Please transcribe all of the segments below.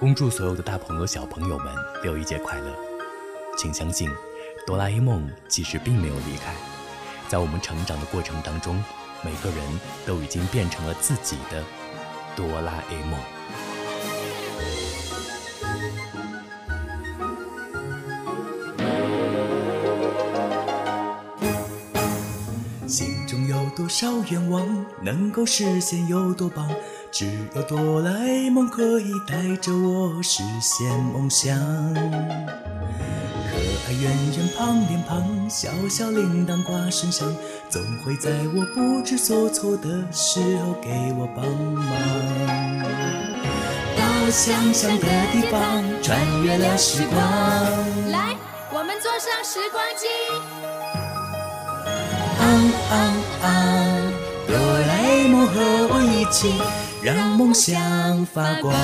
恭祝所有的大朋友、小朋友们六一节快乐！请相信，哆啦 A 梦其实并没有离开，在我们成长的过程当中，每个人都已经变成了自己的哆啦 A 梦。多少愿望能够实现有多棒？只有哆啦 A 梦可以带着我实现梦想。可爱圆圆胖脸庞，小小铃铛挂身上，总会在我不知所措的时候给我帮忙。到想象的地方，穿越了时光。来，我们坐上时光机。昂昂，哆啦 A 梦和我一起，让梦想发光。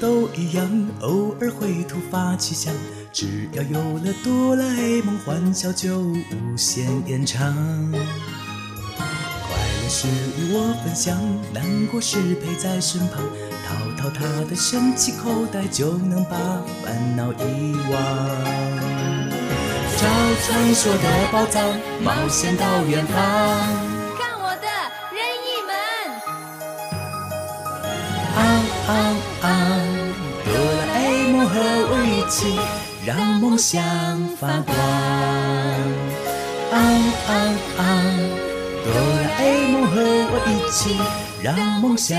都一样，偶尔会突发奇想，只要有了哆啦 A 梦，欢笑就无限延长。快乐时与我分享，难过时陪在身旁，掏掏他的神奇口袋，就能把烦恼遗忘。找传说的宝藏，冒险到远方。看我的任意门！昂昂昂，哆啦 A 梦和我一起，让梦想发光。昂昂昂，哆啦 A 梦和我一起，让梦想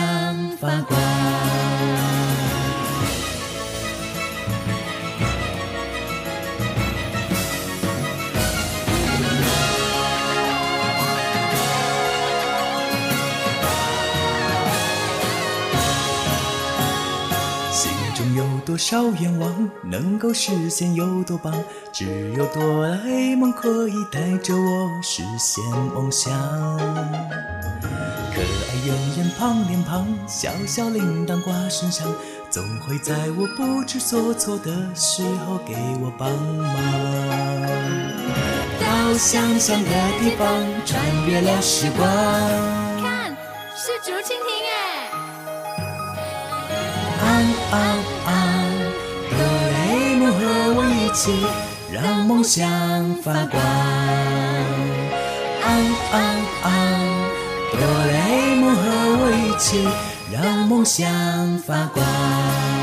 发光。多少愿望能够实现有多棒？只有哆啦 A 梦可以带着我实现梦想。可爱圆圆胖脸庞，小小铃铛挂身上，总会在我不知所措的时候给我帮忙。到想象的地方，穿越了时光。看，是竹蜻蜓哎！昂昂昂，哆啦 A 梦和我一起，让梦想发光。昂昂昂，哆啦 A 梦和我一起，让梦想发光。